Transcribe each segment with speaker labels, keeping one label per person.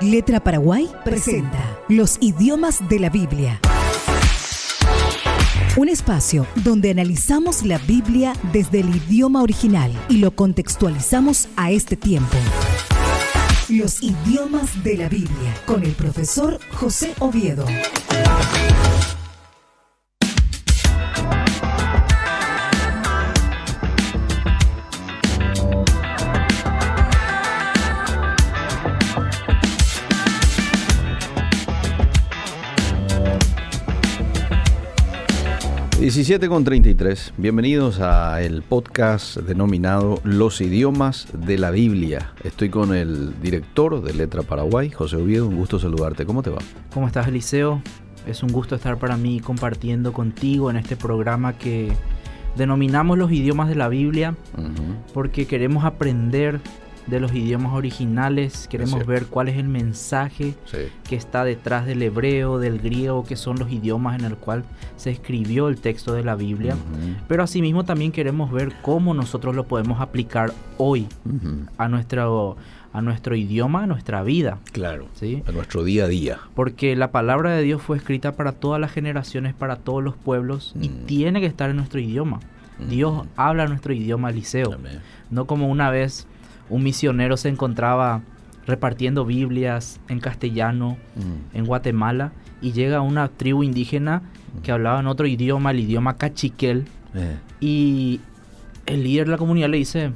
Speaker 1: Letra Paraguay presenta Los idiomas de la Biblia. Un espacio donde analizamos la Biblia desde el idioma original y lo contextualizamos a este tiempo. Los idiomas de la Biblia con el profesor José Oviedo.
Speaker 2: Diecisiete con 33. Bienvenidos a el podcast denominado Los idiomas de la Biblia. Estoy con el director de Letra Paraguay, José Oviedo. Un gusto saludarte. ¿Cómo te va?
Speaker 3: ¿Cómo estás, Eliseo? Es un gusto estar para mí compartiendo contigo en este programa que denominamos los idiomas de la Biblia porque queremos aprender de los idiomas originales, queremos ver cuál es el mensaje
Speaker 2: Sí.
Speaker 3: que está detrás del hebreo, del griego, que son los idiomas en el cual se escribió el texto de la Biblia. Pero asimismo también queremos ver cómo nosotros lo podemos aplicar hoy a nuestro, a nuestro idioma, a nuestra vida.
Speaker 2: Claro.
Speaker 3: ¿sí?
Speaker 2: A nuestro día a día.
Speaker 3: Porque la palabra de Dios fue escrita para todas las generaciones, para todos los pueblos y
Speaker 2: Mm.
Speaker 3: tiene que estar en nuestro idioma. Dios habla nuestro idioma, Eliseo.
Speaker 2: Amén.
Speaker 3: No como una vez un misionero se encontraba repartiendo Biblias en castellano
Speaker 2: Mm.
Speaker 3: en Guatemala y llega una tribu indígena que hablaba en otro idioma, el idioma cachiquel,
Speaker 2: Eh,
Speaker 3: y el líder de la comunidad le dice,
Speaker 2: eh,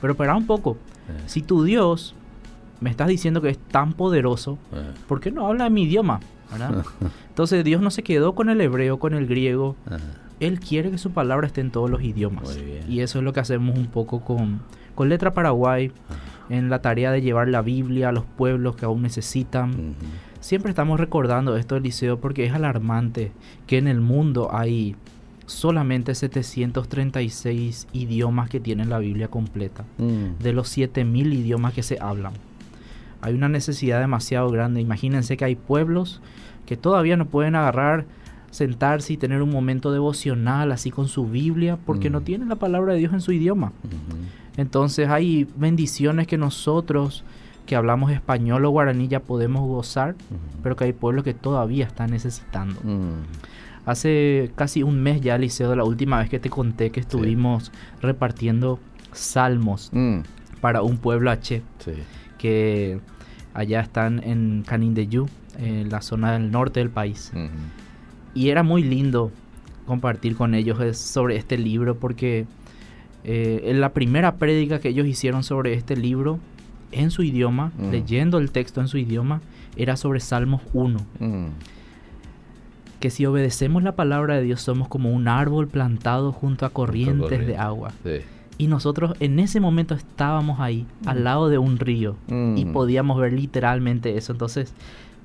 Speaker 3: pero espera un poco,
Speaker 2: eh,
Speaker 3: si tu Dios me estás diciendo que es tan poderoso, ¿por qué no habla en mi idioma? ¿verdad? Entonces Dios no se quedó con el hebreo, con el griego. Él quiere que su palabra esté en todos los idiomas. Y eso es lo que hacemos un poco con, con Letra Paraguay, en la tarea de llevar la Biblia a los pueblos que aún necesitan. Siempre estamos recordando esto, Eliseo, porque es alarmante que en el mundo hay solamente 736 idiomas que tienen la Biblia completa
Speaker 2: Mm.
Speaker 3: de los 7000 idiomas que se hablan. Hay una necesidad demasiado grande. Imagínense que hay pueblos que todavía no pueden agarrar, sentarse y tener un momento devocional así con su Biblia porque no
Speaker 2: Mm.
Speaker 3: tienen la palabra de Dios en su idioma. Entonces hay bendiciones que nosotros que hablamos español o guaraní ya podemos gozar, pero que hay pueblos que todavía están necesitando.
Speaker 2: Mm.
Speaker 3: Hace casi un mes ya, Liceo, la última vez que te conté que estuvimos repartiendo salmos
Speaker 2: Mm.
Speaker 3: para un pueblo H
Speaker 2: Sí.
Speaker 3: que allá están en Canindeyú, en la zona del norte del país. Y era muy lindo compartir con ellos es- sobre este libro porque eh, en la primera prédica que ellos hicieron sobre este libro en su idioma,
Speaker 2: Mm.
Speaker 3: leyendo el texto en su idioma, era sobre Salmos 1,
Speaker 2: Mm.
Speaker 3: que si obedecemos la palabra de Dios somos como un árbol plantado junto a corrientes
Speaker 2: corriente.
Speaker 3: de agua.
Speaker 2: Sí.
Speaker 3: Y nosotros en ese momento estábamos ahí, al lado de un río, y
Speaker 2: Mm.
Speaker 3: podíamos ver literalmente eso. Entonces,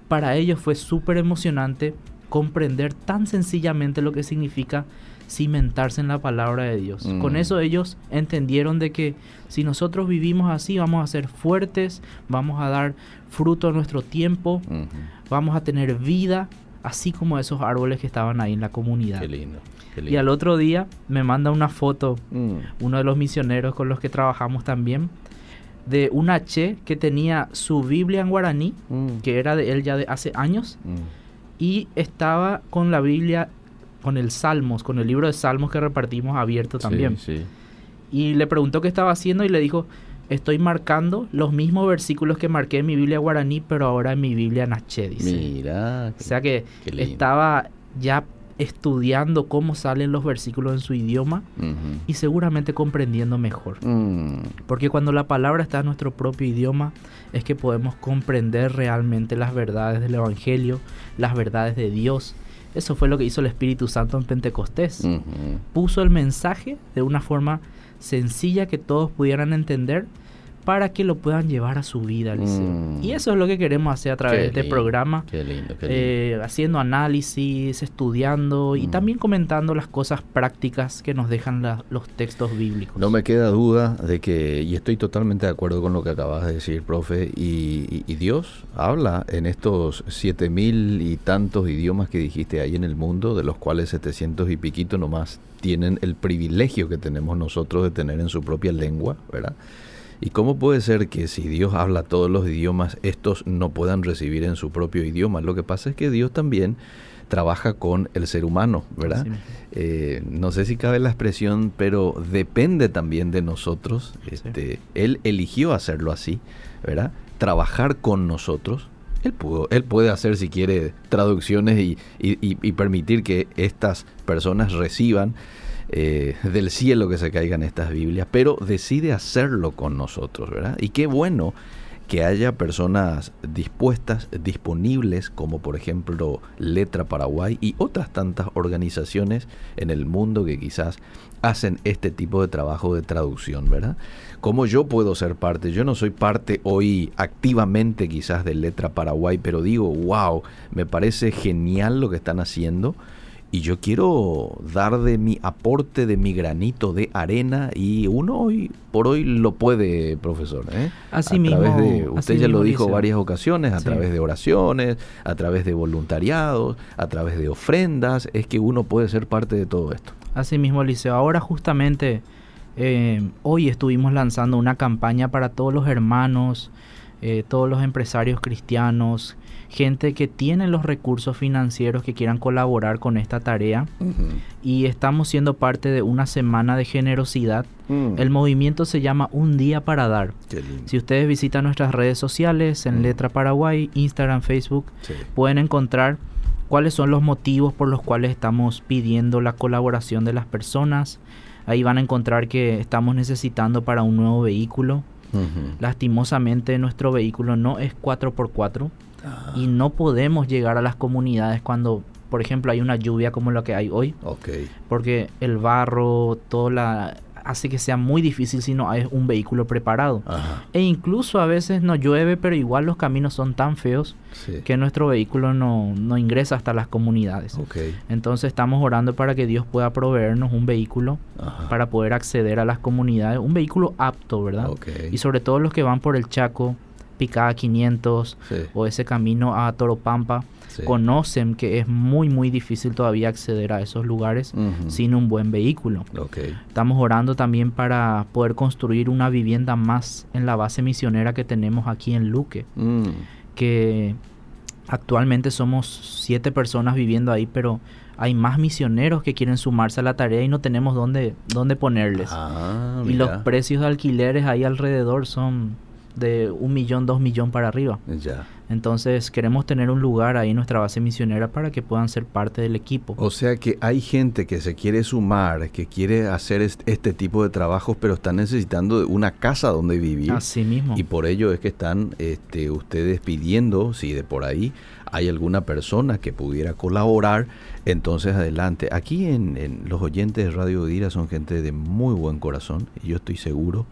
Speaker 3: para ellos fue súper emocionante comprender tan sencillamente lo que significa cimentarse en la palabra de Dios.
Speaker 2: Mm.
Speaker 3: Con eso ellos entendieron de que si nosotros vivimos así, vamos a ser fuertes, vamos a dar fruto a nuestro tiempo, vamos a tener vida, así como esos árboles que estaban ahí en la comunidad.
Speaker 2: Qué lindo. Qué
Speaker 3: Y al otro día me manda una foto
Speaker 2: Mm.
Speaker 3: uno de los misioneros con los que trabajamos también, de un H que tenía su Biblia en guaraní,
Speaker 2: Mm.
Speaker 3: que era de él ya de hace años, y estaba con la Biblia, con el Salmos, con el libro de Salmos que repartimos abierto también.
Speaker 2: Sí, sí.
Speaker 3: Y le preguntó qué estaba haciendo y le dijo, estoy marcando los mismos versículos que marqué en mi Biblia guaraní, pero ahora en mi Biblia Naché, dice.
Speaker 2: Mira.
Speaker 3: O sea que
Speaker 2: Qué
Speaker 3: estaba ya estudiando cómo salen los versículos en su idioma y seguramente comprendiendo mejor.
Speaker 2: Mm.
Speaker 3: Porque cuando la palabra está en nuestro propio idioma es que podemos comprender realmente las verdades del Evangelio, las verdades de Dios. Eso fue lo que hizo el Espíritu Santo en Pentecostés. Puso el mensaje de una forma sencilla que todos pudieran entender para que lo puedan llevar a su vida, Eliseo.
Speaker 2: Mm.
Speaker 3: Y eso es lo que queremos hacer a través
Speaker 2: Qué
Speaker 3: de este programa.
Speaker 2: Qué lindo, qué lindo.
Speaker 3: eh, haciendo análisis, estudiando y
Speaker 2: Mm.
Speaker 3: también comentando las cosas prácticas que nos dejan la- los textos bíblicos.
Speaker 2: No me queda duda de que, y estoy totalmente de acuerdo con lo que acabas de decir, profe, y, y- y Dios habla en estos siete mil y tantos idiomas que dijiste ahí en el mundo, de los cuales 700 y piquito nomás tienen el privilegio que tenemos nosotros de tener en su propia lengua, ¿verdad? ¿Y cómo puede ser que si Dios habla todos los idiomas, estos no puedan recibir en su propio idioma? Lo que pasa es que Dios también trabaja con el ser humano, ¿verdad? Eh, no sé si cabe la expresión, pero depende también de nosotros. Este, Él eligió hacerlo así, ¿verdad? Trabajar con nosotros. Él, pudo, él puede hacer, si quiere, traducciones y, y permitir que estas personas reciban eh, del cielo que se caigan estas Biblias, pero decide hacerlo con nosotros, ¿verdad? Y qué bueno que haya personas dispuestas, disponibles, como por ejemplo Letra Paraguay y otras tantas organizaciones en el mundo que quizás hacen este tipo de trabajo de traducción, ¿verdad? ¿Cómo yo puedo ser parte? Yo no soy parte hoy activamente quizás de Letra Paraguay, pero digo, wow, me parece genial lo que están haciendo y yo quiero dar de mi aporte, de mi granito de arena y uno hoy por hoy lo puede, profesor. ¿eh?
Speaker 3: Así a mismo. de,
Speaker 2: usted ya lo dijo varias ocasiones, a través de oraciones, a través de voluntariados, a través de ofrendas, es que uno puede ser parte de todo esto.
Speaker 3: Así mismo, Liceo. Ahora justamente eh, hoy estuvimos lanzando una campaña para todos los hermanos, eh, todos los empresarios cristianos gente que tiene los recursos financieros que quieran colaborar con esta tarea y estamos siendo parte de una semana de generosidad. Mm. El movimiento se llama Un Día para Dar. Si ustedes visitan nuestras redes sociales en mm. Letra Paraguay, Instagram, Facebook, pueden encontrar cuáles son los motivos por los cuales estamos pidiendo la colaboración de las personas. Ahí van a encontrar que estamos necesitando para un nuevo vehículo. Lastimosamente nuestro vehículo no es 4x4 y no podemos llegar a las comunidades cuando, por ejemplo, hay una lluvia como la que hay hoy. Porque el barro, todo la hace que sea muy difícil si no hay un vehículo preparado. E incluso a veces no llueve, pero igual los caminos son tan feos que nuestro vehículo no, no, ingresa hasta las comunidades. Entonces estamos orando para que Dios pueda proveernos un vehículo para poder acceder a las comunidades, un vehículo apto, ¿verdad? Y sobre todo los que van por el Chaco, Picada 500 o ese camino a Toropampa, conocen que es muy muy difícil todavía acceder a esos lugares sin un buen vehículo. Estamos orando también para poder construir una vivienda más en la base misionera que tenemos aquí en Luque, mm. que actualmente somos siete personas viviendo ahí, pero hay más misioneros que quieren sumarse a la tarea y no tenemos dónde, dónde ponerles. Ah, y los precios de alquileres ahí alrededor son de un millón, dos millón para arriba. Ya. Entonces queremos tener un lugar ahí en nuestra base misionera para que puedan ser parte del equipo.
Speaker 2: O sea que hay gente que se quiere sumar, que quiere hacer este tipo de trabajos, pero están necesitando una casa donde vivir.
Speaker 3: Así mismo.
Speaker 2: Y por ello es que están este, ustedes pidiendo, si de por ahí hay alguna persona que pudiera colaborar, entonces adelante. Aquí en, en los oyentes de Radio Dira son gente de muy buen corazón y yo estoy seguro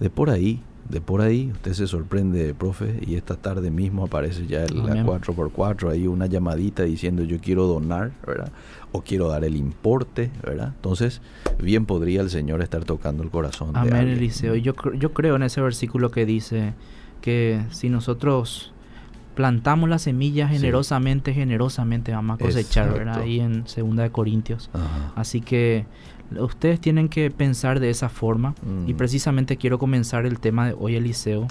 Speaker 2: de por ahí de por ahí, usted se sorprende, profe, y esta tarde mismo aparece ya el, la 4x4, ahí una llamadita diciendo yo quiero donar, ¿verdad? O quiero dar el importe, ¿verdad? Entonces, bien podría el Señor estar tocando el corazón.
Speaker 3: Amén, Eliseo. Yo, yo creo en ese versículo que dice que si nosotros plantamos la semilla generosamente, generosamente vamos a cosechar, ¿verdad? Ahí en Segunda de Corintios. Así que ustedes tienen que pensar de esa forma y mm. precisamente quiero comenzar el tema de hoy Eliseo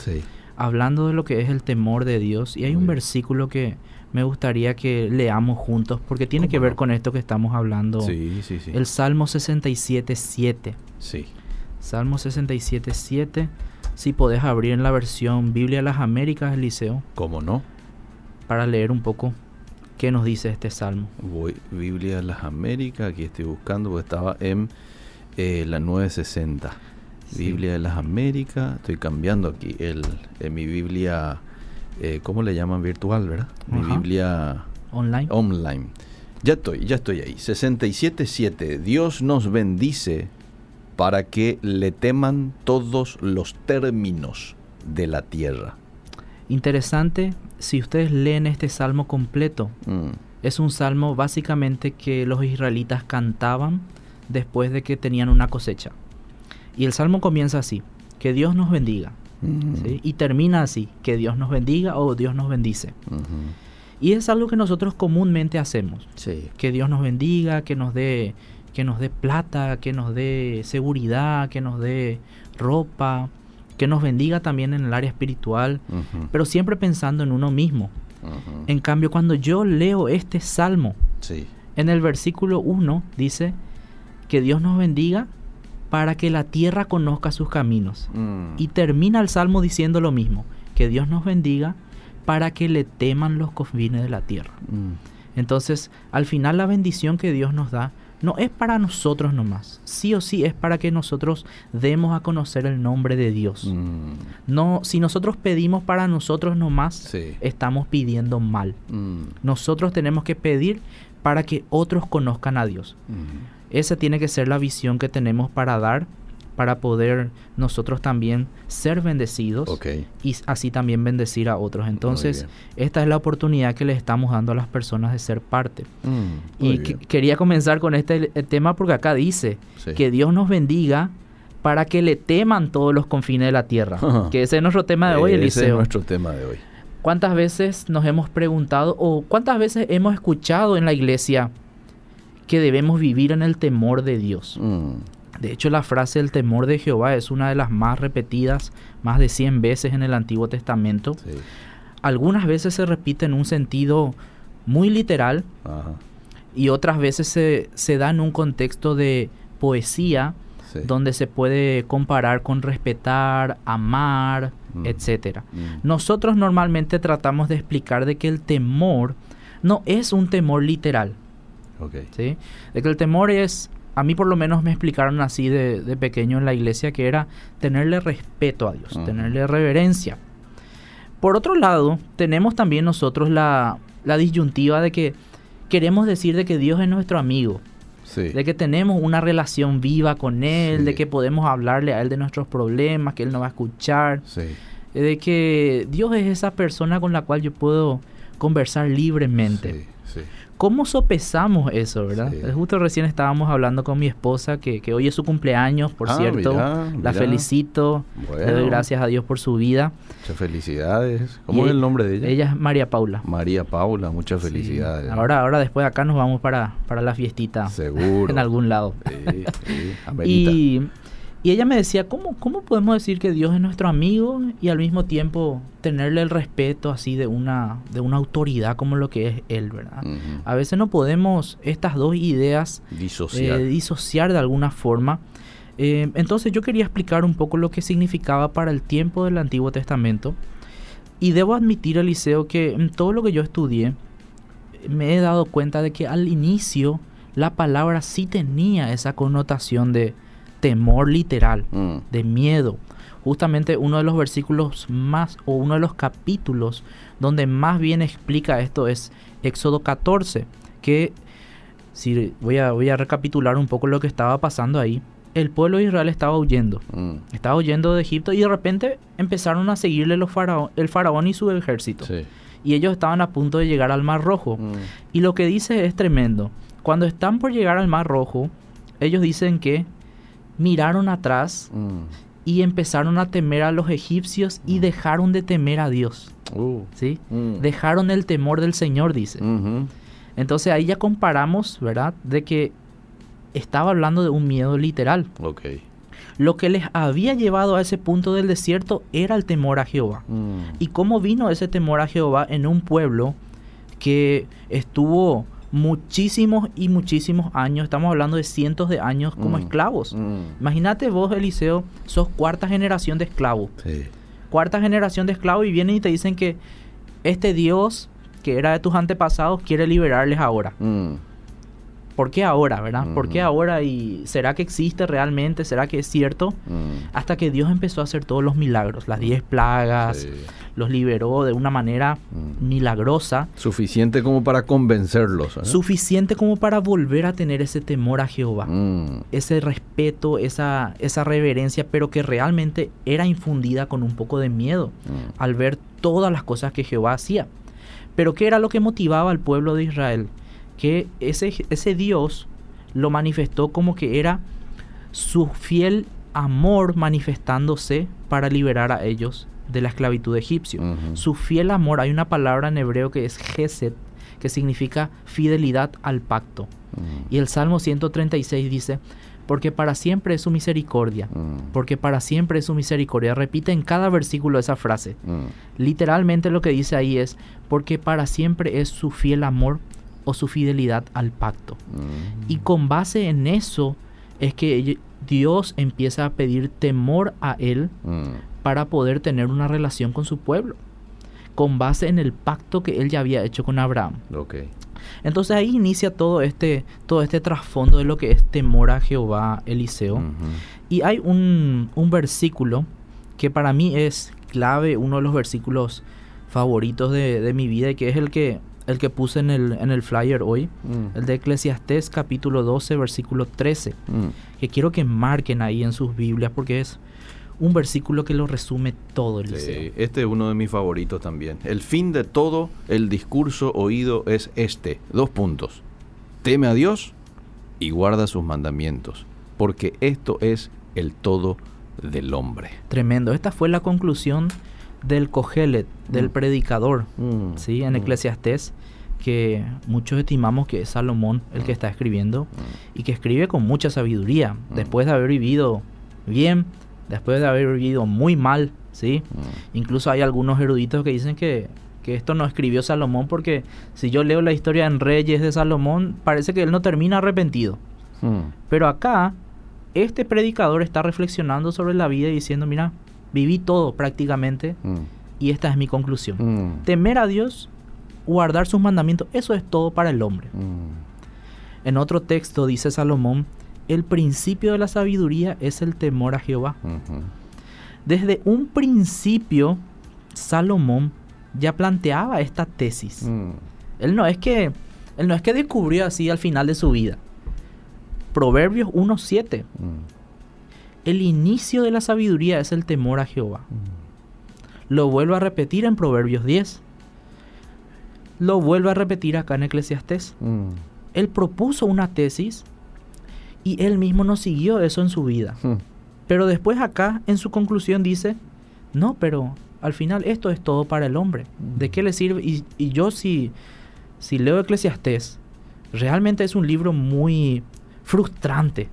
Speaker 3: hablando de lo que es el temor de Dios y hay un versículo que me gustaría que leamos juntos porque tiene que ver con esto que estamos hablando. Sí, sí, sí. El Salmo 67, 7. Sí. Salmo 67, 7. Si podés abrir en la versión Biblia de las Américas, Eliseo.
Speaker 2: ¿Cómo no?
Speaker 3: Para leer un poco ¿Qué nos dice este salmo?
Speaker 2: Voy, Biblia de las Américas, aquí estoy buscando porque estaba en eh, la 960. Biblia de las Américas, estoy cambiando aquí el, en mi Biblia, eh, ¿cómo le llaman? Virtual, ¿verdad? Mi Biblia
Speaker 3: online.
Speaker 2: Online. Ya estoy, ya estoy ahí. 67.7. Dios nos bendice para que le teman todos los términos de la tierra.
Speaker 3: Interesante si ustedes leen este salmo completo, mm. es un salmo básicamente que los israelitas cantaban después de que tenían una cosecha. Y el salmo comienza así, que Dios nos bendiga. Mm. Y termina así, que Dios nos bendiga o Dios nos bendice. Y es algo que nosotros comúnmente hacemos. Que Dios nos bendiga, que nos dé que nos dé plata, que nos dé seguridad, que nos dé ropa, que nos bendiga también en el área espiritual, pero siempre pensando en uno mismo. En cambio, cuando yo leo este salmo,
Speaker 2: Sí.
Speaker 3: en el versículo 1 dice que Dios nos bendiga para que la tierra conozca sus caminos.
Speaker 2: Mm.
Speaker 3: Y termina el salmo diciendo lo mismo, que Dios nos bendiga para que le teman los confines de la tierra.
Speaker 2: Mm.
Speaker 3: Entonces, al final la bendición que Dios nos da no es para nosotros nomás, sí o sí es para que nosotros demos a conocer el nombre de Dios.
Speaker 2: Mm.
Speaker 3: No, si nosotros pedimos para nosotros nomás,
Speaker 2: Sí.
Speaker 3: estamos pidiendo mal.
Speaker 2: Mm.
Speaker 3: Nosotros tenemos que pedir para que otros conozcan a Dios.
Speaker 2: Mm.
Speaker 3: Esa tiene que ser la visión que tenemos para dar, para poder nosotros también ser bendecidos y así también bendecir a otros. Entonces, esta es la oportunidad que le estamos dando a las personas de ser parte.
Speaker 2: Mm,
Speaker 3: Y que- quería comenzar con este tema porque acá dice
Speaker 2: Sí.
Speaker 3: que Dios nos bendiga para que le teman todos los confines de la tierra. Que ese es nuestro tema de hoy,
Speaker 2: Ese
Speaker 3: Eliseo.
Speaker 2: es nuestro tema de hoy.
Speaker 3: ¿Cuántas veces nos hemos preguntado o cuántas veces hemos escuchado en la iglesia que debemos vivir en el temor de Dios?
Speaker 2: Mm.
Speaker 3: De hecho, la frase el temor de Jehová es una de las más repetidas, más de 100 veces en el Antiguo Testamento.
Speaker 2: Sí.
Speaker 3: Algunas veces se repite en un sentido muy literal
Speaker 2: Ajá.
Speaker 3: y otras veces se, se da en un contexto de poesía
Speaker 2: Sí.
Speaker 3: donde se puede comparar con respetar, amar,
Speaker 2: Mm.
Speaker 3: etcétera.
Speaker 2: Mm.
Speaker 3: Nosotros normalmente tratamos de explicar de que el temor no es un temor literal. ¿sí? De que el temor es, a mí por lo menos me explicaron así de, de pequeño en la iglesia, que era tenerle respeto a Dios,
Speaker 2: Ujú.
Speaker 3: tenerle reverencia. Por otro lado, tenemos también nosotros la, la disyuntiva de que queremos decir de que Dios es nuestro amigo,
Speaker 2: Sí.
Speaker 3: de que tenemos una relación viva con Él,
Speaker 2: Sí.
Speaker 3: de que podemos hablarle a Él de nuestros problemas, que Él nos va a escuchar,
Speaker 2: Sí.
Speaker 3: de que Dios es esa persona con la cual yo puedo conversar libremente. ¿Cómo sopesamos eso, verdad?
Speaker 2: Sí.
Speaker 3: Justo recién estábamos hablando con mi esposa, que, que hoy es su cumpleaños, por
Speaker 2: Ah,
Speaker 3: cierto.
Speaker 2: mirá,
Speaker 3: La
Speaker 2: mirá.
Speaker 3: felicito, le doy gracias a Dios por su vida.
Speaker 2: Muchas felicidades. ¿Cómo
Speaker 3: Y
Speaker 2: es el nombre de ella?
Speaker 3: Ella es María Paula.
Speaker 2: María Paula, muchas
Speaker 3: Sí.
Speaker 2: felicidades.
Speaker 3: Ahora, ahora después de acá nos vamos para, para la fiestita.
Speaker 2: Seguro.
Speaker 3: En algún lado.
Speaker 2: Sí.
Speaker 3: Y, y ella me decía, ¿cómo, ¿cómo podemos decir que Dios es nuestro amigo y al mismo tiempo tenerle el respeto así de una, de una autoridad como lo que es Él, ¿verdad? A veces no podemos estas dos ideas
Speaker 2: Disociar.
Speaker 3: eh, disociar de alguna forma. Eh, entonces yo quería explicar un poco lo que significaba para el tiempo del Antiguo Testamento. Y debo admitir, Eliseo, que en todo lo que yo estudié, me he dado cuenta de que al inicio la palabra sí tenía esa connotación de temor literal,
Speaker 2: Mm.
Speaker 3: de miedo. Justamente uno de los versículos más, o uno de los capítulos donde más bien explica esto es Éxodo 14, que si voy a, voy a recapitular un poco lo que estaba pasando ahí. El pueblo de Israel estaba huyendo,
Speaker 2: Mm.
Speaker 3: estaba huyendo de Egipto y de repente empezaron a seguirle los faraón, el faraón y su ejército.
Speaker 2: Sí.
Speaker 3: Y ellos estaban a punto de llegar al Mar Rojo.
Speaker 2: Mm.
Speaker 3: Y lo que dice es tremendo. Cuando están por llegar al Mar Rojo, ellos dicen que miraron atrás
Speaker 2: Mm.
Speaker 3: y empezaron a temer a los egipcios y dejaron de temer a Dios.
Speaker 2: Uh.
Speaker 3: ¿sí?
Speaker 2: Mm.
Speaker 3: Dejaron el temor del Señor, dice. Entonces ahí ya comparamos, ¿verdad? De que estaba hablando de un miedo literal.
Speaker 2: Ok.
Speaker 3: Lo que les había llevado a ese punto del desierto era el temor a Jehová.
Speaker 2: Mm.
Speaker 3: ¿Y cómo vino ese temor a Jehová en un pueblo que estuvo muchísimos y muchísimos años, estamos hablando de cientos de años como
Speaker 2: Mm.
Speaker 3: esclavos?
Speaker 2: Mm.
Speaker 3: Imagínate vos, Eliseo, sos cuarta generación de esclavos.
Speaker 2: Sí.
Speaker 3: Cuarta generación de esclavos y vienen y te dicen que este Dios que era de tus antepasados quiere liberarles ahora.
Speaker 2: Mm.
Speaker 3: ¿Por qué ahora, verdad? ¿Por qué ahora? ¿Y será que existe realmente? ¿Será que es cierto?
Speaker 2: Mm.
Speaker 3: Hasta que Dios empezó a hacer todos los milagros, las diez plagas,
Speaker 2: Sí.
Speaker 3: los liberó de una manera
Speaker 2: Mm.
Speaker 3: milagrosa,
Speaker 2: Suficiente como para convencerlos. ¿eh?
Speaker 3: suficiente como para volver a tener ese temor a Jehová,
Speaker 2: Mm.
Speaker 3: ese respeto, esa, esa reverencia, pero que realmente era infundida con un poco de miedo al ver todas las cosas que Jehová hacía. Pero ¿qué era lo que motivaba al pueblo de Israel? Que ese, ese Dios lo manifestó como que era su fiel amor manifestándose para liberar a ellos de la esclavitud egipcia.
Speaker 2: Ujú.
Speaker 3: Su fiel amor, hay una palabra en hebreo que es gesed, que significa fidelidad al pacto. Y el Salmo 136 dice, porque para siempre es su misericordia. Porque para siempre es su misericordia. Repite en cada versículo esa frase. Literalmente lo que dice ahí es, porque para siempre es su fiel amor o su fidelidad al pacto.
Speaker 2: Mm.
Speaker 3: Y con base en eso es que Dios empieza a pedir temor a Él
Speaker 2: Mm.
Speaker 3: para poder tener una relación con su pueblo. Con base en el pacto que Él ya había hecho con Abraham. Entonces ahí inicia todo este, todo este trasfondo de lo que es temor a Jehová, Eliseo. Y hay un, un versículo que para mí es clave, uno de los versículos favoritos de, de mi vida y que es el que, el que puse en el, en el flyer hoy,
Speaker 2: Mm.
Speaker 3: el de Eclesiastés capítulo 12, versículo 13,
Speaker 2: Mm.
Speaker 3: que quiero que marquen ahí en sus Biblias porque es un versículo que lo resume todo, Eliseo.
Speaker 2: Sí, este es uno de mis favoritos también. El fin de todo el discurso oído es este. Dos puntos. Teme a Dios y guarda sus mandamientos, porque esto es el todo del hombre.
Speaker 3: Tremendo. Esta fue la conclusión del Cogelet, del
Speaker 2: Mm.
Speaker 3: predicador,
Speaker 2: Mm,
Speaker 3: ¿sí? en
Speaker 2: mm,
Speaker 3: Eclesiastés, que muchos estimamos que es Salomón el que está escribiendo y que escribe con mucha sabiduría, después de haber vivido bien, después de haber vivido muy mal, ¿sí? Incluso hay algunos eruditos que dicen que, que esto no escribió Salomón porque si yo leo la historia en Reyes de Salomón, parece que él no termina arrepentido. Pero acá, este predicador está reflexionando sobre la vida y diciendo, mira, viví todo prácticamente
Speaker 2: mm,
Speaker 3: y esta es mi conclusión.
Speaker 2: mm,
Speaker 3: Temer a Dios, guardar sus mandamientos, eso es todo para el hombre.
Speaker 2: mm,
Speaker 3: En otro texto dice Salomón, el principio de la sabiduría es el temor a Jehová. Desde un principio, Salomón ya planteaba esta tesis. Él no es que él no es que descubrió así al final de su vida. Proverbios 1:7.
Speaker 2: mm,
Speaker 3: El inicio de la sabiduría es el temor a Jehová.
Speaker 2: mm.
Speaker 3: Lo vuelvo a repetir en Proverbios 10. Lo vuelvo a repetir acá en Eclesiastés.
Speaker 2: Mm,
Speaker 3: Él propuso una tesis y él mismo no siguió eso en su vida.
Speaker 2: mm.
Speaker 3: Pero después acá en su conclusión dice, no, pero al final esto es todo para el hombre. ¿De qué le sirve? Y, y yo si, si leo Eclesiastés, realmente es un libro muy frustrante.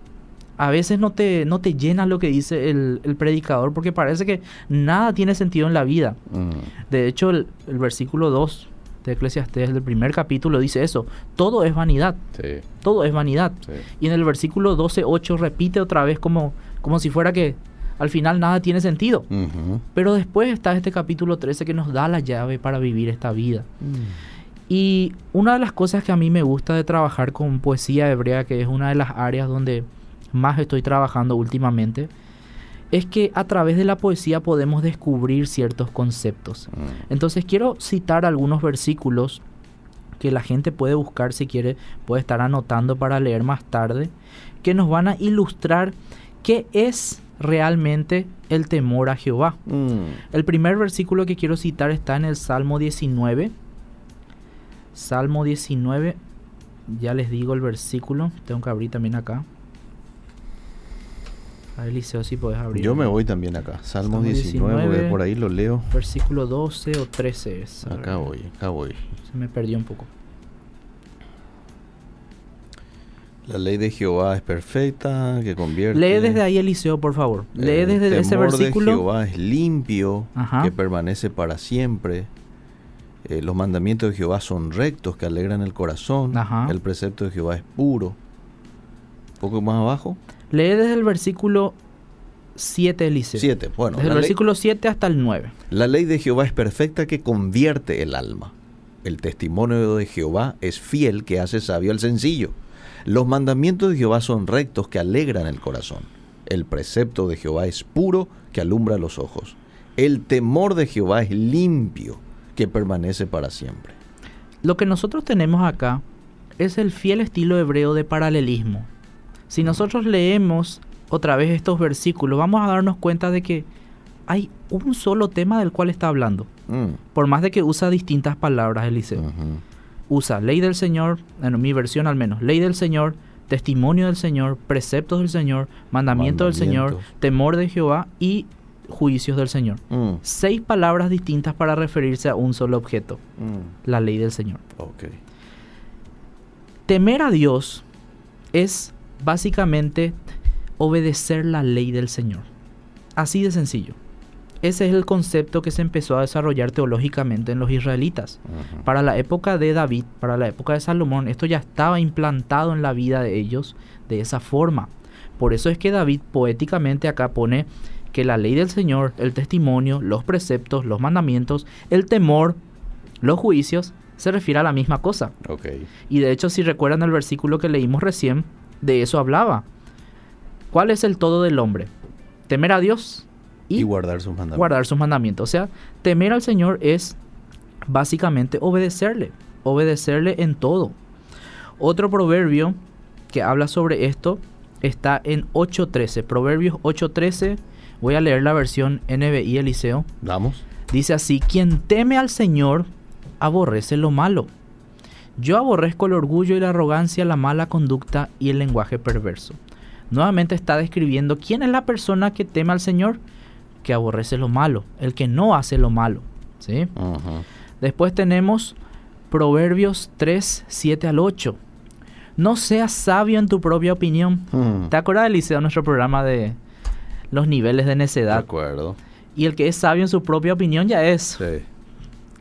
Speaker 3: A veces no te, no te llena lo que dice el, el predicador porque parece que nada tiene sentido en la vida.
Speaker 2: Mm,
Speaker 3: De hecho, el, el versículo 2 de Eclesiastés, del primer capítulo, dice eso. Todo es vanidad.
Speaker 2: Sí,
Speaker 3: Todo es vanidad.
Speaker 2: sí.
Speaker 3: Y en el versículo 12.8 repite otra vez como, como si fuera que al final nada tiene sentido. Pero después está este capítulo 13 que nos da la llave para vivir esta vida.
Speaker 2: Mm,
Speaker 3: Y una de las cosas que a mí me gusta de trabajar con poesía hebrea, que es una de las áreas donde más estoy trabajando últimamente, es que a través de la poesía podemos descubrir ciertos conceptos.
Speaker 2: mm.
Speaker 3: Entonces quiero citar algunos versículos que la gente puede buscar si quiere, puede estar anotando para leer más tarde, que nos van a ilustrar qué es realmente el temor a Jehová.
Speaker 2: Mm,
Speaker 3: El primer versículo que quiero citar está en el Salmo 19. Salmo 19, ya les digo el versículo, tengo que abrir también acá. A ver, Eliseo, si puedes abrir.
Speaker 2: Yo me voy también acá. Salmo
Speaker 3: Salmo
Speaker 2: 19, porque
Speaker 3: 19.
Speaker 2: por ahí lo leo.
Speaker 3: Versículo 12 o 13 es.
Speaker 2: Acá voy, acá voy.
Speaker 3: Se me perdió un poco.
Speaker 2: La ley de Jehová es perfecta, que convierte.
Speaker 3: Lee desde ahí, Eliseo, por favor. Lee
Speaker 2: El
Speaker 3: desde ese
Speaker 2: temor
Speaker 3: versículo.
Speaker 2: de Jehová es limpio,
Speaker 3: Ajá.
Speaker 2: que permanece para siempre. Eh, los mandamientos de Jehová son rectos, que alegran el corazón.
Speaker 3: Ajá.
Speaker 2: El precepto de Jehová es puro. Un poco más abajo.
Speaker 3: Lee desde el versículo 7, Eliseo.
Speaker 2: Siete. Bueno,
Speaker 3: desde el
Speaker 2: ley,
Speaker 3: versículo 7 hasta el 9.
Speaker 2: la ley de Jehová es perfecta, que convierte el alma. El testimonio de Jehová es fiel, que hace sabio al sencillo. Los mandamientos de Jehová son rectos, que alegran el corazón. El precepto de Jehová es puro, que alumbra los ojos. El temor de Jehová es limpio, que permanece para siempre.
Speaker 3: Lo que nosotros tenemos acá es el fiel estilo hebreo de paralelismo. Si nosotros leemos otra vez estos versículos, vamos a darnos cuenta de que hay un solo tema del cual está hablando.
Speaker 2: Mm,
Speaker 3: Por más de que usa distintas palabras, Eliseo. Usa ley del Señor, en mi versión al menos, ley del Señor, testimonio del Señor, preceptos del Señor, mandamiento del Señor, temor de Jehová y juicios del Señor.
Speaker 2: mm,
Speaker 3: Seis palabras distintas para referirse a un solo objeto,
Speaker 2: mm.
Speaker 3: la ley del Señor. Temer a Dios es básicamente obedecer la ley del Señor. Así de sencillo. Ese es el concepto que se empezó a desarrollar teológicamente en los israelitas. Para la época de David, para la época de Salomón, esto ya estaba implantado en la vida de ellos de esa forma. Por eso es que David poéticamente acá pone que la ley del Señor, el testimonio, los preceptos, los mandamientos, el temor, los juicios, se refiere a la misma cosa. Y de hecho, si recuerdan el versículo que leímos recién, de eso hablaba. ¿Cuál es el todo del hombre? Temer a Dios
Speaker 2: Y,
Speaker 3: y,
Speaker 2: guardar sus mandamientos.
Speaker 3: guardar sus mandamientos. O sea, temer al Señor es básicamente obedecerle, obedecerle en todo. Otro proverbio que habla sobre esto está en 8.13. Proverbios 8.13, voy a leer la versión NBI Eliseo.
Speaker 2: Vamos.
Speaker 3: Dice así, quien teme al Señor aborrece lo malo. Yo aborrezco el orgullo y la arrogancia, la mala conducta y el lenguaje perverso. Nuevamente está describiendo quién es la persona que teme al Señor, que aborrece lo malo, el que no hace lo malo. ¿sí? Después tenemos Proverbios 3, 7 al 8. No seas sabio en tu propia opinión.
Speaker 2: Mm.
Speaker 3: ¿Te acuerdas, Eliseo, nuestro programa de los niveles de
Speaker 2: De
Speaker 3: necedad?
Speaker 2: acuerdo.
Speaker 3: Y el que es sabio en su propia opinión ya es
Speaker 2: Sí.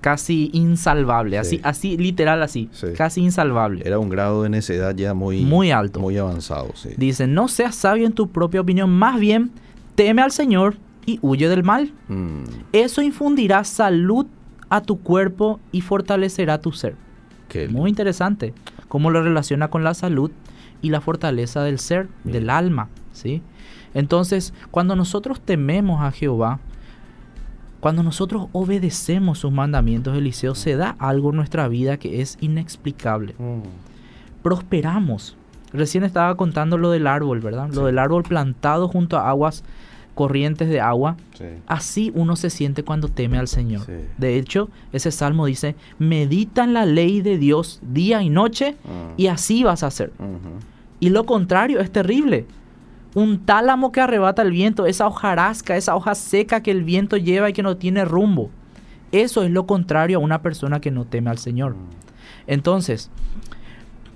Speaker 3: Casi insalvable,
Speaker 2: Sí.
Speaker 3: así, así literal así,
Speaker 2: Sí.
Speaker 3: casi insalvable.
Speaker 2: Era un grado de necedad ya muy,
Speaker 3: Muy alto.
Speaker 2: Muy avanzado, sí.
Speaker 3: Dice, no seas sabio en tu propia opinión, más bien teme al Señor y huye del mal.
Speaker 2: Mm.
Speaker 3: Eso infundirá salud a tu cuerpo y fortalecerá tu ser.
Speaker 2: Qué
Speaker 3: Muy interesante cómo lo relaciona con la salud y la fortaleza del ser,
Speaker 2: Bien.
Speaker 3: del alma, ¿sí? Entonces, cuando nosotros tememos a Jehová, cuando nosotros obedecemos sus mandamientos, Eliseo, se da algo en nuestra vida que es inexplicable.
Speaker 2: Mm.
Speaker 3: Prosperamos. Recién estaba contando lo del árbol, ¿verdad? Lo del árbol plantado junto a aguas corrientes de agua.
Speaker 2: Sí.
Speaker 3: Así uno se siente cuando teme al Señor.
Speaker 2: Sí.
Speaker 3: De hecho, ese salmo dice, medita en la ley de Dios día y noche
Speaker 2: Mm.
Speaker 3: y así vas a hacer. Y lo contrario es terrible. Un tálamo que arrebata el viento, esa hojarasca, esa hoja seca que el viento lleva y que no tiene rumbo. Eso es lo contrario a una persona que no teme al Señor. Entonces,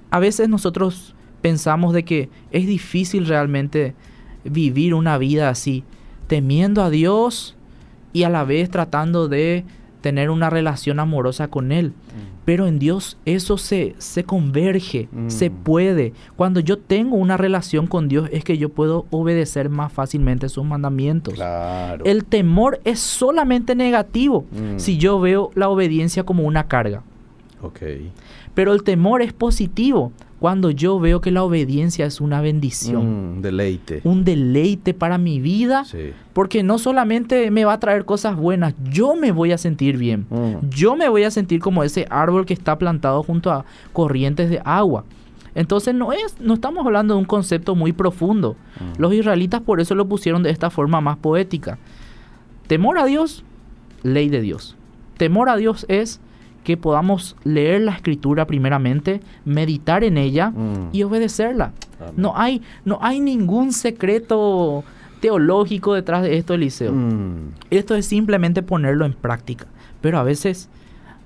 Speaker 3: a veces nosotros pensamos de que es difícil realmente vivir una vida así, temiendo a Dios y a la vez tratando de tener una relación amorosa con Él. Pero en Dios eso se, se converge,
Speaker 2: Mm.
Speaker 3: se puede. Cuando yo tengo una relación con Dios es que yo puedo obedecer más fácilmente sus mandamientos.
Speaker 2: Claro.
Speaker 3: El temor es solamente negativo
Speaker 2: Mm.
Speaker 3: si yo veo la obediencia como una carga.
Speaker 2: Ok.
Speaker 3: Pero el temor es positivo cuando yo veo que la obediencia es una bendición,
Speaker 2: Mm, deleite.
Speaker 3: un deleite para mi vida,
Speaker 2: Sí.
Speaker 3: porque no solamente me va a traer cosas buenas, yo me voy a sentir bien.
Speaker 2: Mm.
Speaker 3: Yo me voy a sentir como ese árbol que está plantado junto a corrientes de agua. Entonces no es no estamos hablando de un concepto muy profundo.
Speaker 2: Mm.
Speaker 3: Los israelitas por eso lo pusieron de esta forma más poética. Temor a Dios, ley de Dios. Temor a Dios es que podamos leer la escritura primeramente, meditar en ella
Speaker 2: Mm.
Speaker 3: y obedecerla.
Speaker 2: Amén.
Speaker 3: No hay, no hay ningún secreto teológico detrás de esto, Eliseo.
Speaker 2: Mm.
Speaker 3: Esto es simplemente ponerlo en práctica. Pero a veces,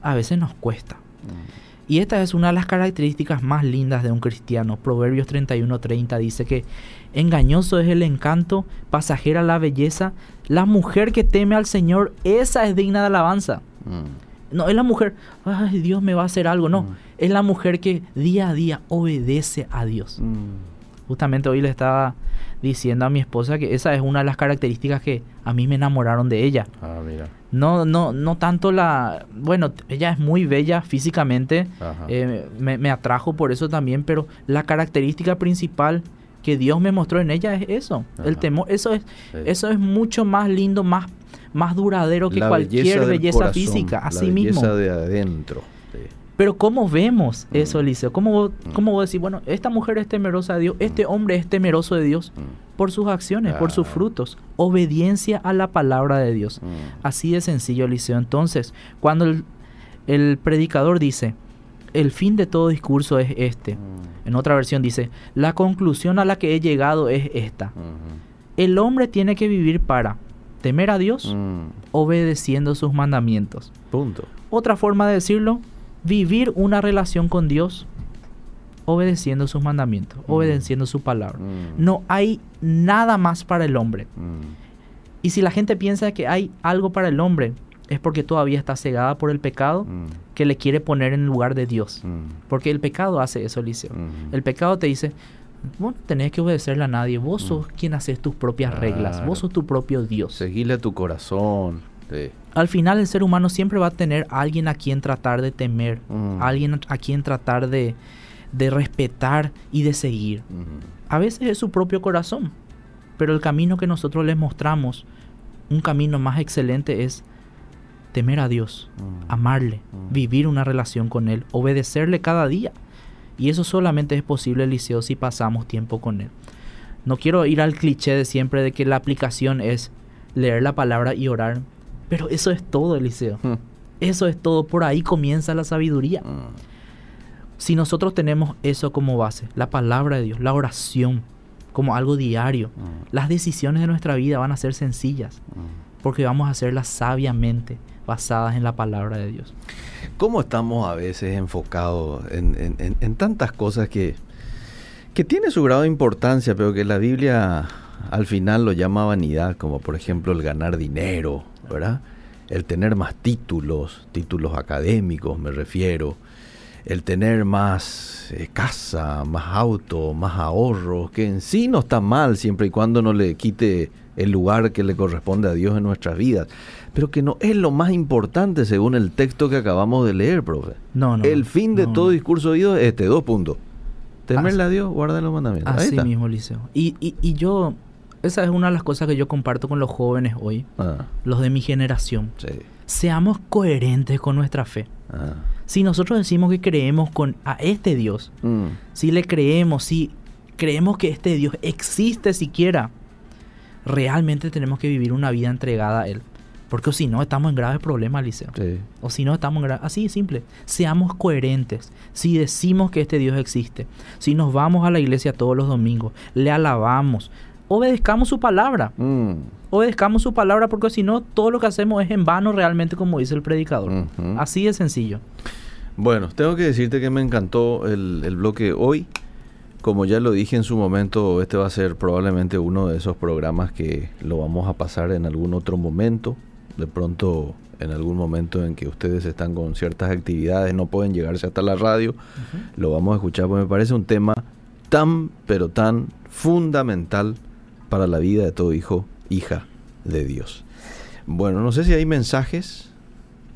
Speaker 3: a veces nos cuesta.
Speaker 2: Mm.
Speaker 3: Y esta es una de las características más lindas de un cristiano. Proverbios 31:30 dice que engañoso es el encanto, pasajera la belleza. La mujer que teme al Señor, esa es digna de alabanza.
Speaker 2: Mm.
Speaker 3: No es la mujer, ay, Dios me va a hacer algo. No,
Speaker 2: Mm.
Speaker 3: es la mujer que día a día obedece a Dios.
Speaker 2: Mm.
Speaker 3: Justamente hoy le estaba diciendo a mi esposa que esa es una de las características que a mí me enamoraron de ella.
Speaker 2: Ah, mira.
Speaker 3: No, no, no tanto la. Bueno, ella es muy bella físicamente. Eh, me, me atrajo por eso también, pero la característica principal que Dios me mostró en ella es eso. El temor. Eso es,
Speaker 2: Sí.
Speaker 3: eso es mucho más lindo, más, más duradero que
Speaker 2: La
Speaker 3: cualquier belleza,
Speaker 2: corazón,
Speaker 3: física.
Speaker 2: la
Speaker 3: Así mismo.
Speaker 2: belleza de adentro. Sí.
Speaker 3: Pero ¿cómo vemos eso,
Speaker 2: Mm.
Speaker 3: Eliseo? ¿Cómo,
Speaker 2: Mm.
Speaker 3: ¿Cómo vos decís, bueno, esta mujer es temerosa de Dios, este hombre es temeroso de Dios
Speaker 2: Mm.
Speaker 3: por sus acciones, por sus
Speaker 2: Ah.
Speaker 3: frutos? Obediencia a la palabra de Dios.
Speaker 2: Mm.
Speaker 3: Así de sencillo, Eliseo. Entonces, cuando el, el predicador dice, el fin de todo discurso es este.
Speaker 2: Mm.
Speaker 3: En otra versión dice, la conclusión a la que he llegado es esta. El hombre tiene que vivir para temer a Dios,
Speaker 2: Mm.
Speaker 3: obedeciendo sus mandamientos.
Speaker 2: Punto.
Speaker 3: Otra forma de decirlo, vivir una relación con Dios obedeciendo sus mandamientos,
Speaker 2: Mm.
Speaker 3: obedeciendo su palabra.
Speaker 2: Mm.
Speaker 3: No hay nada más para el hombre. Y si la gente piensa que hay algo para el hombre, es porque todavía está cegada por el pecado que le quiere poner en lugar de Dios. Porque el pecado hace eso, Eliseo. El pecado te dice, vos no tenés que obedecerle a nadie, vos sos quien haces tus propias reglas,
Speaker 2: Mm.
Speaker 3: Vos sos tu propio Dios.
Speaker 2: Seguile a tu corazón. Sí.
Speaker 3: Al final el ser humano siempre va a tener a alguien a quien tratar de temer,
Speaker 2: Mm.
Speaker 3: alguien a quien tratar de, de respetar y de seguir.
Speaker 2: Mm.
Speaker 3: A veces es su propio corazón, pero el camino que nosotros les mostramos, un camino más excelente es temer a Dios,
Speaker 2: Mm.
Speaker 3: amarle,
Speaker 2: Mm.
Speaker 3: vivir una relación con Él, obedecerle cada día. Y eso solamente es posible, Eliseo, si pasamos tiempo con Él. No quiero ir al cliché de siempre de que la aplicación es leer la palabra y orar, pero eso es todo, Eliseo.
Speaker 2: Mm.
Speaker 3: Eso es todo, por ahí comienza la sabiduría.
Speaker 2: Mm.
Speaker 3: Si nosotros tenemos eso como base, la palabra de Dios, la oración, como algo diario,
Speaker 2: Mm.
Speaker 3: las decisiones de nuestra vida van a ser sencillas,
Speaker 2: Mm.
Speaker 3: porque vamos a hacerlas sabiamente, basadas en la palabra de Dios.
Speaker 2: ¿Cómo estamos a veces enfocados en, en- tantas cosas que, que tiene su grado de importancia, pero que la Biblia al final lo llama vanidad, como por ejemplo el ganar dinero, ¿verdad? El tener más títulos, títulos académicos me refiero, el tener más eh, casa, más auto, más ahorros, que en sí no está mal siempre y cuando no le quite el lugar que le corresponde a Dios en nuestras vidas, pero que no es lo más importante según el texto que acabamos de leer, profe.
Speaker 3: No, no.
Speaker 2: el fin de
Speaker 3: no,
Speaker 2: todo
Speaker 3: no.
Speaker 2: discurso oído es este, dos puntos. Temerle a Dios, guardar los mandamientos. Ahí
Speaker 3: Así
Speaker 2: está.
Speaker 3: mismo, Liceo. Y, y, y yo, esa es una de las cosas que yo comparto con los jóvenes hoy,
Speaker 2: Ah,
Speaker 3: los de mi generación.
Speaker 2: sí.
Speaker 3: Seamos coherentes con nuestra fe.
Speaker 2: Ah.
Speaker 3: Si nosotros decimos que creemos con a este Dios,
Speaker 2: Mm.
Speaker 3: si le creemos, si creemos que este Dios existe siquiera, realmente tenemos que vivir una vida entregada a Él. Porque si no, estamos en graves problemas, Liceo.
Speaker 2: Sí.
Speaker 3: O si no, estamos en Así de simple. Seamos coherentes. Si decimos que este Dios existe, si nos vamos a la iglesia todos los domingos, le alabamos, obedezcamos su palabra.
Speaker 2: Mm.
Speaker 3: Obedezcamos su palabra porque si no, todo lo que hacemos es en vano realmente, como dice el predicador. Así de sencillo.
Speaker 2: Bueno, tengo que decirte que me encantó el, el bloque hoy. Como ya lo dije en su momento, este va a ser probablemente uno de esos programas que lo vamos a pasar en algún otro momento. De pronto, en algún momento en que ustedes están con ciertas actividades, no pueden llegarse hasta la radio, lo vamos a escuchar porque me parece un tema tan, pero tan fundamental para la vida de todo hijo, hija de Dios. Bueno, no sé si hay mensajes.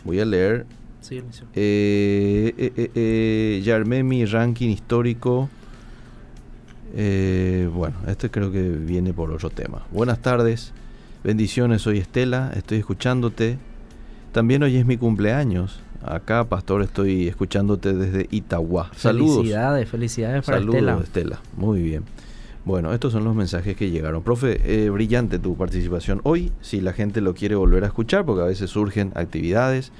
Speaker 2: Voy a leer
Speaker 3: Sí,
Speaker 2: eh, eh, eh, eh, ya armé mi ranking histórico. Eh, bueno, este creo que viene por otro tema. Buenas tardes, bendiciones, soy Estela, estoy escuchándote. También hoy es mi cumpleaños. Acá, pastor, estoy escuchándote desde Itagua. Saludos.
Speaker 3: Felicidades, felicidades para
Speaker 2: Saludos,
Speaker 3: Estela.
Speaker 2: Estela. Muy bien. Bueno, estos son los mensajes que llegaron. Profe, eh, brillante tu participación hoy. Si la gente lo quiere volver a escuchar, porque a veces surgen actividades,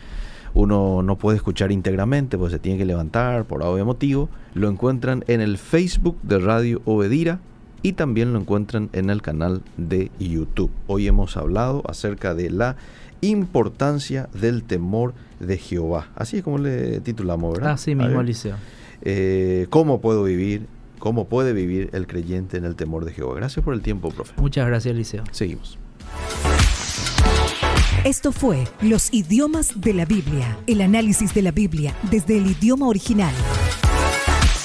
Speaker 2: uno no puede escuchar íntegramente, pues se tiene que levantar por obvio motivo. Lo encuentran en el Facebook de Radio Obedira y también lo encuentran en el canal de YouTube. Hoy hemos hablado acerca de la importancia del temor de Jehová. Así es como le titulamos, ¿verdad?
Speaker 3: Así mismo. Eliseo.
Speaker 2: Eh, cómo puedo vivir, cómo puede vivir el creyente en el temor de Jehová. Gracias por el tiempo, profe.
Speaker 3: Muchas gracias, Eliseo.
Speaker 2: Seguimos.
Speaker 1: Esto fue Los idiomas de la Biblia, el análisis de la Biblia desde el idioma original.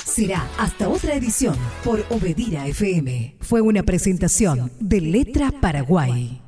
Speaker 1: Será hasta otra edición por Obedira FM. Fue una presentación de Letra Paraguay.